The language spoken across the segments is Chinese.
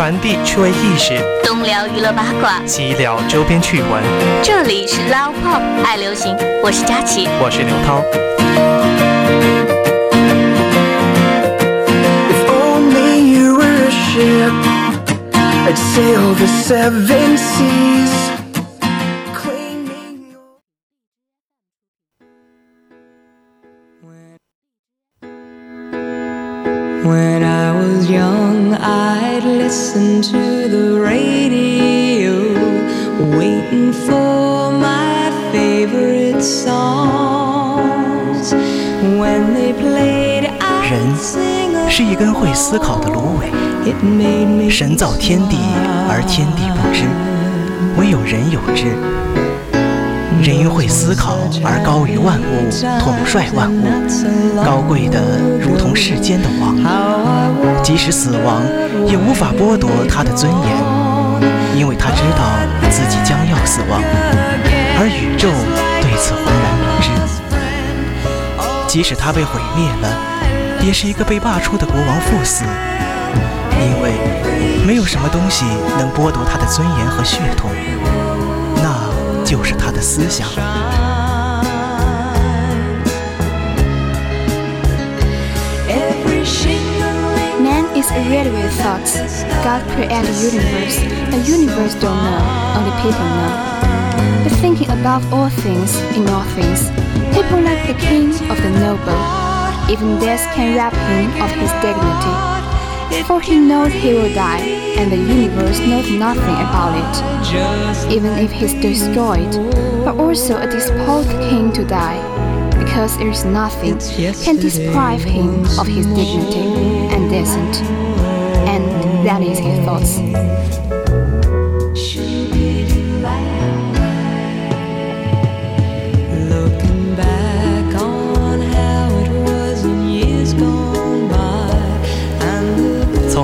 传递趣味意识，东聊娱乐八卦，西聊周边趣闻。这里是 Love Pop 爱流行，我是佳琪，我是刘涛。If only you were a ship, I'd sail the seven seas. Listen to the radio, waiting for my favorite songs. When they played, I'd sing 是一根会思考的芦苇神造天地，而天地不知，唯有人有之。人因会思考而高于万物，统帅万物，高贵的如同世间的王。即使死亡，也无法剥夺他的尊严，因为他知道自己将要死亡，而宇宙对此浑然不知。即使他被毁灭了，也是一个被罢黜的国王赴死，因为没有什么东西能剥夺他的尊严和血统，就是他的思想。 every shimmering Man is already with thoughts. God created the universe. The universe don't know, only people know. But thinking above all things, in all things, people like the king of the noble. Even death can rob him of his dignity. For he knows he will die, and the universe knows nothing about it. Even if he's destroyed, but also a disposed king to die. Because there is nothing can deprive him of his dignity and decent. And that is his thoughts.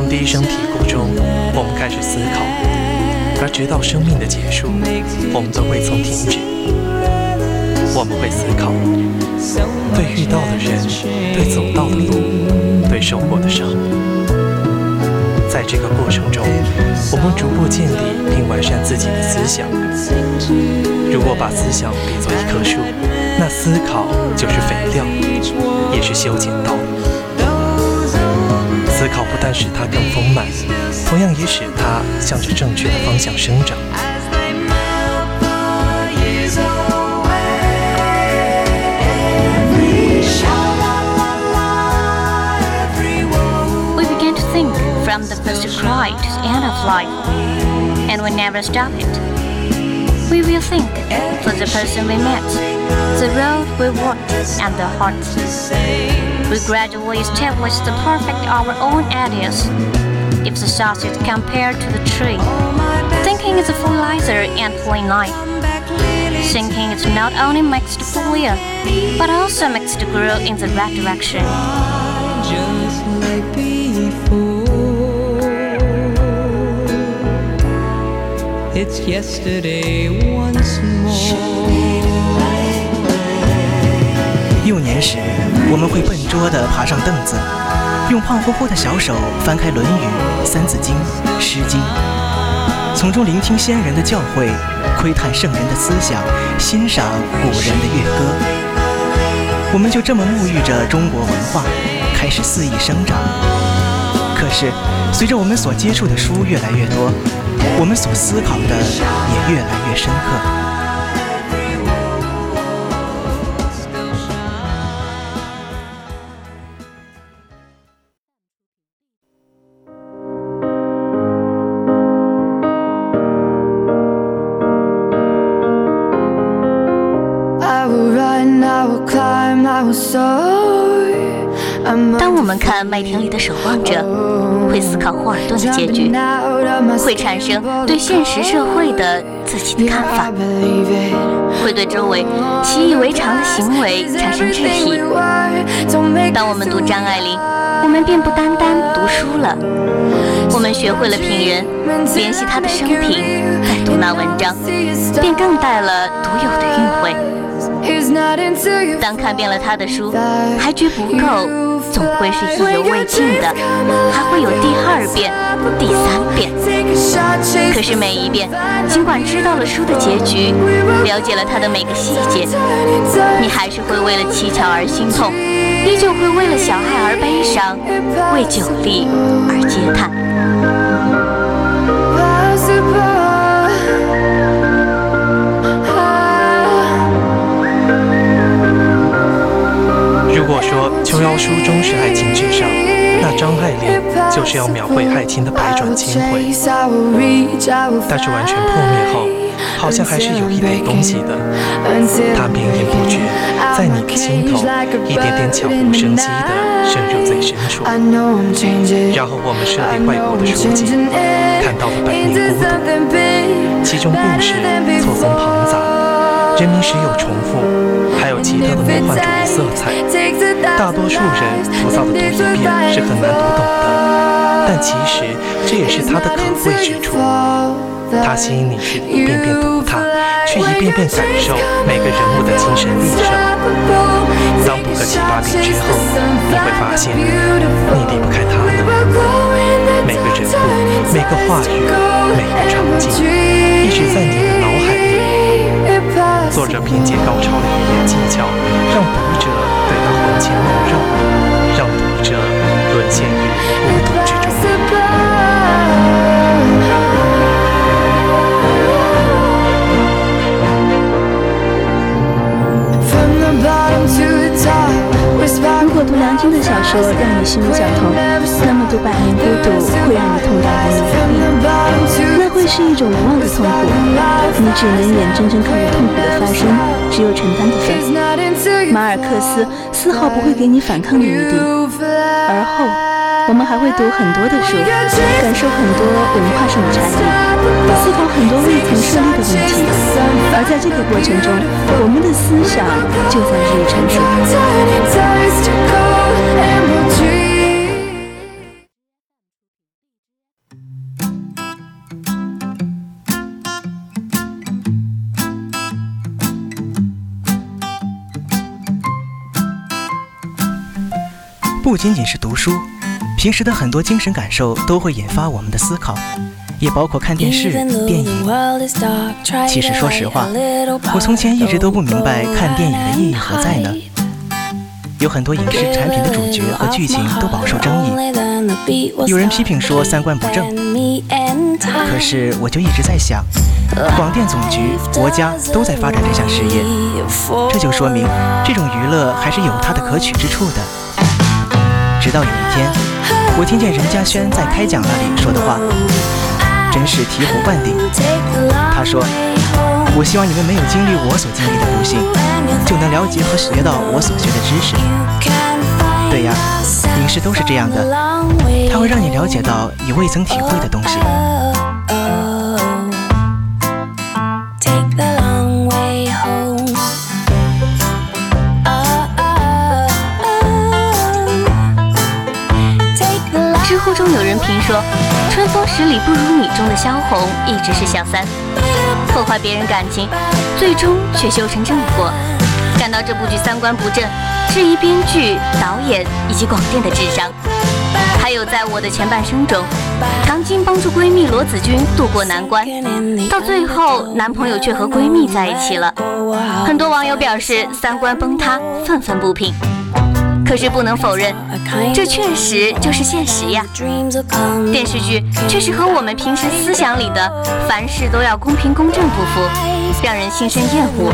第一声啼哭中，我们开始思考，而直到生命的结束，我们都未曾停止。我们会思考，对遇到的人，对走到的路，对受过的伤。在这个过程中，我们逐步建立并完善自己的思想。如果把思想比作一棵树，那思考就是肥料，也是修剪刀。思考不但使它更丰满，同样也使它向着正确的方向生长。as they melt the years away, every sha-la-la-la, every woe. We begin to think from the first cry to the end of life, and we never stop it. We will think for the person we met, the road we walked, and the heart. We gradually establish the perfect our own ideas. If the sauce is compared to the tree, thinking is a fertilizer and plain life. Thinking is not only makes the clear, but also makes the grow in the right direction. just like before. It's yesterday once more. 幼年时，我们会笨拙地爬上凳子，用胖乎乎的小手翻开《论语》《三字经》《诗经》，从中聆听先人的教诲，窥探圣人的思想，欣赏古人的乐歌。我们就这么沐浴着中国文化，开始肆意生长。可是，随着我们所接触的书越来越多，我们所思考的也越来越深刻。当我们看麦田里的守望者。思考霍尔顿的结局，会产生对现实社会的自己的看法，会对周围习以为常的行为产生质疑。当我们读张爱玲，我们便不单单读书了，我们学会了品人，联系她的生平，再读那文章，便更带了独有的韵味。当看遍了他的书，还觉不够，总会是意犹未尽的，还会有第二遍、第三遍。可是每一遍，尽管知道了书的结局，了解了它的每个细节，你还是会为了蹊跷而心痛，依旧会为了小爱而悲伤，为酒力而嗟叹。琼瑶书中是爱情至上，那张爱玲就是要描绘爱情的百转千回。但是完全破灭后，好像还是有一点东西的，它绵延不绝，在你的心头一点点悄无声息地渗入最深处。然后我们涉猎外国的书籍，看到了百年孤独，其中故事错综庞杂，人民时有重复，还有奇特的魔幻主义色彩。大多数人浮躁的读一遍是很难读懂的，但其实这也是它的可贵之处。它吸引你是一遍遍读它，去一遍遍感受每个人物的精神历程。当读个七八遍之后，你会发现你离不开它了。每个人物、每个话语、每个场景，一直在你的。作者凭借高超的语言技巧，让读者对他魂牵梦绕，让读者沦陷于孤独之中。梁静的小说让你心如绞痛，那么多《百年孤独》会让你痛到无能为力，那会是一种无望的痛苦。你只能眼睁睁看着痛苦的发生，只有承担的份。马尔克斯丝毫不会给你反抗的余地。而后，我们还会读很多的书，感受很多文化上的差异，思考很多未曾设立的问题。而在这个过程中，我们的思想就在日益成熟。不仅仅是读书，平时的很多精神感受都会引发我们的思考，也包括看电视、电影。其实说实话，我从前一直都不明白看电影的意义何在呢。有很多影视产品的主角和剧情都饱受争议，有人批评说三观不正。可是我就一直在想，广电总局、国家都在发展这项事业，这就说明这种娱乐还是有它的可取之处的。直到有一天，我听见任嘉轩在开讲那里说的话，真是醍醐灌顶。他说：“我希望你们没有经历我所经历的不幸，就能了解和学到我所学的知识。”对呀，影视都是这样的，它会让你了解到你未曾体会的东西。说，《春风十里不如你》中的萧红一直是小三，破坏别人感情，最终却修成正果。感到这部剧三观不正，质疑编剧、导演以及广电的智商。还有在我的前半生中，唐晶帮助闺蜜罗子君渡过难关，到最后男朋友却和闺蜜在一起了。很多网友表示三观崩塌，愤愤不平。可是不能否认，这确实就是现实呀。电视剧确实和我们平时思想里的凡事都要公平公正不符，让人心生厌恶。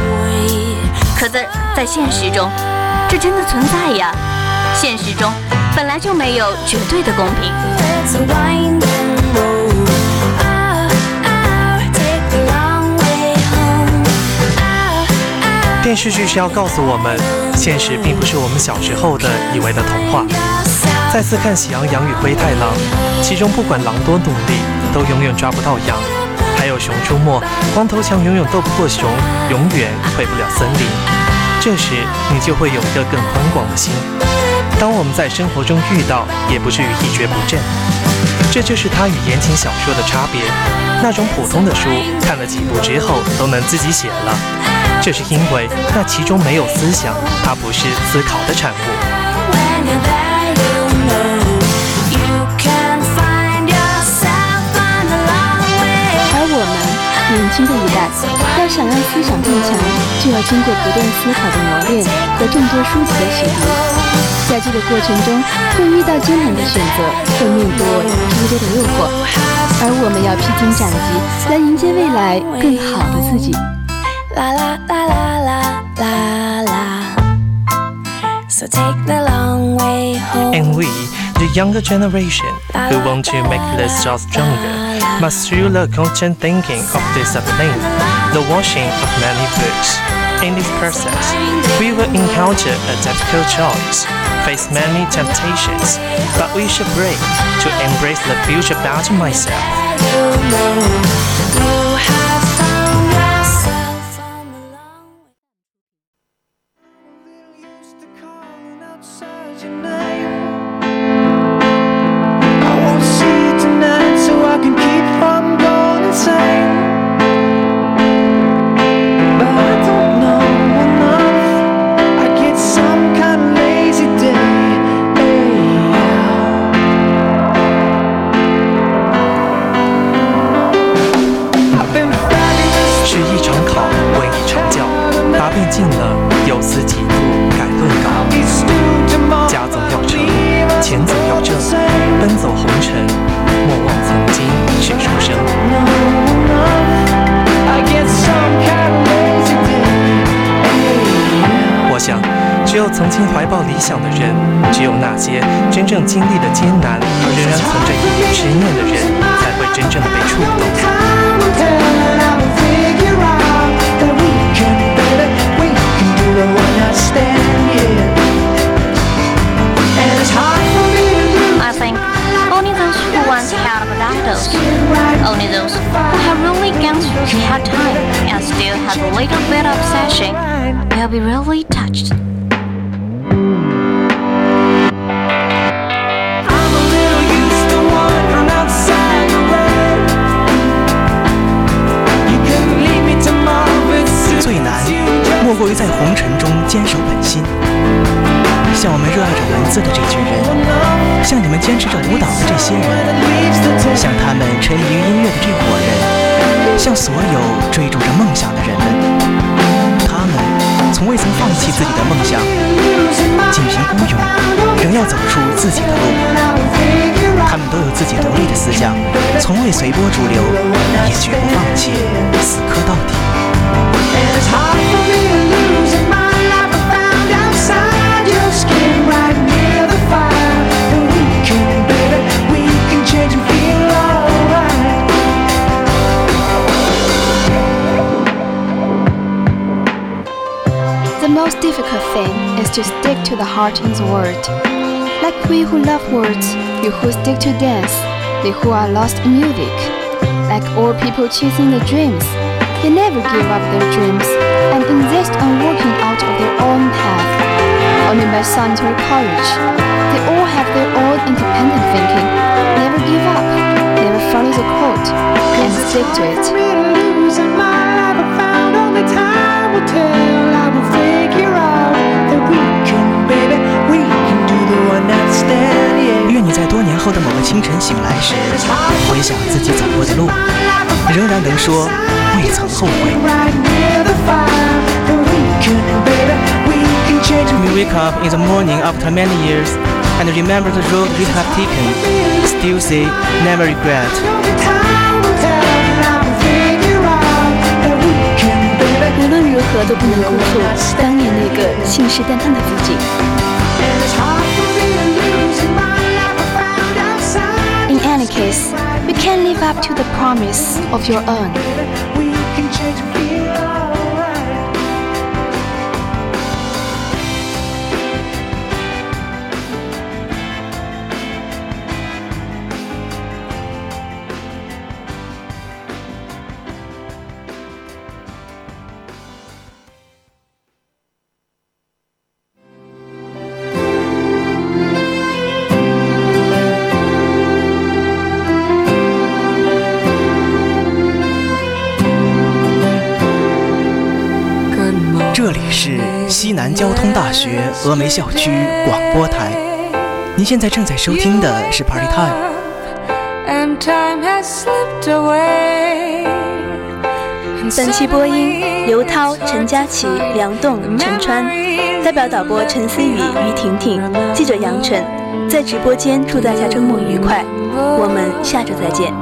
可在在现实中，这真的存在呀。现实中本来就没有绝对的公平。电视剧是要告诉我们，现实并不是我们小时候的以为的童话。再次看《喜羊羊与灰太狼》，其中不管狼多努力，都永远抓不到羊；还有《熊出没》，光头强永远斗不过熊，永远回不了森林。这时，你就会有一个更宽广的心。当我们在生活中遇到，也不至于一蹶不振。这就是它与言情小说的差别。那种普通的书，看了几部之后都能自己写了。这是因为那其中没有思想，它不是思考的产物。而我们，年轻的一代，要想让思想更强，就要经过不断思考的磨练和众多书籍的洗涤。在这个过程中，会遇到艰难的选择，会面对诸多的诱惑，而我们要披荆斩棘，来迎接未来更好的自己。La la la la la la la. So take the long way home. And we, the younger generation, who want to make this job stronger, must through the constant thinking of discipline, the washing of many books. In this process, we will encounter a difficult choice, face many temptations, but we should brave to embrace the future better myself. 曾经怀抱理想的人，只有那些真正经历了艰难而仍然存着一点执念的人，才会真正的被触动。 Time will tell, and I will figure out that we can be better. We can do the one night stand, yeah. And it's hard for me to lose. I think only those who once had battles, only those who have really gone through hard time and still have a little bit of obsession, will be really touched. 向所有追逐着梦想的人们，他们从未曾放弃自己的梦想，仅凭孤勇，仍要走出自己的路。他们都有自己独立的思想，从未随波逐流，也绝不放弃，thing is to stick to the heart in the word. Like we who love words, you who stick to dance, they who are lost in music. Like all people chasing their dreams, they never give up their dreams and insist on working out of their own path. Only by solitary courage, they all have their own independent thinking, never give up, never follow the quote, and stick to it. Time will tell. I will figure out 清晨醒来时，回想自己走过的路，仍然能说未曾后悔。Right near the fire. And we can, baby, we can change and You wake up in the morning after many years and remember the road you have taken. Still say never regret. Only time will tell. And I'll figure out that we can, baby. 无论如何都不能辜负当年那个信誓旦旦的自己。To the promise of your own. 交通大学峨眉校区广播台，您现在正在收听的是 Party Time。And time has slipped away. 本期播音：刘涛、陈佳琪、梁栋、陈川，代表导播陈思雨、于婷婷，记者杨晨。在直播间祝大家周末愉快，我们下周再见。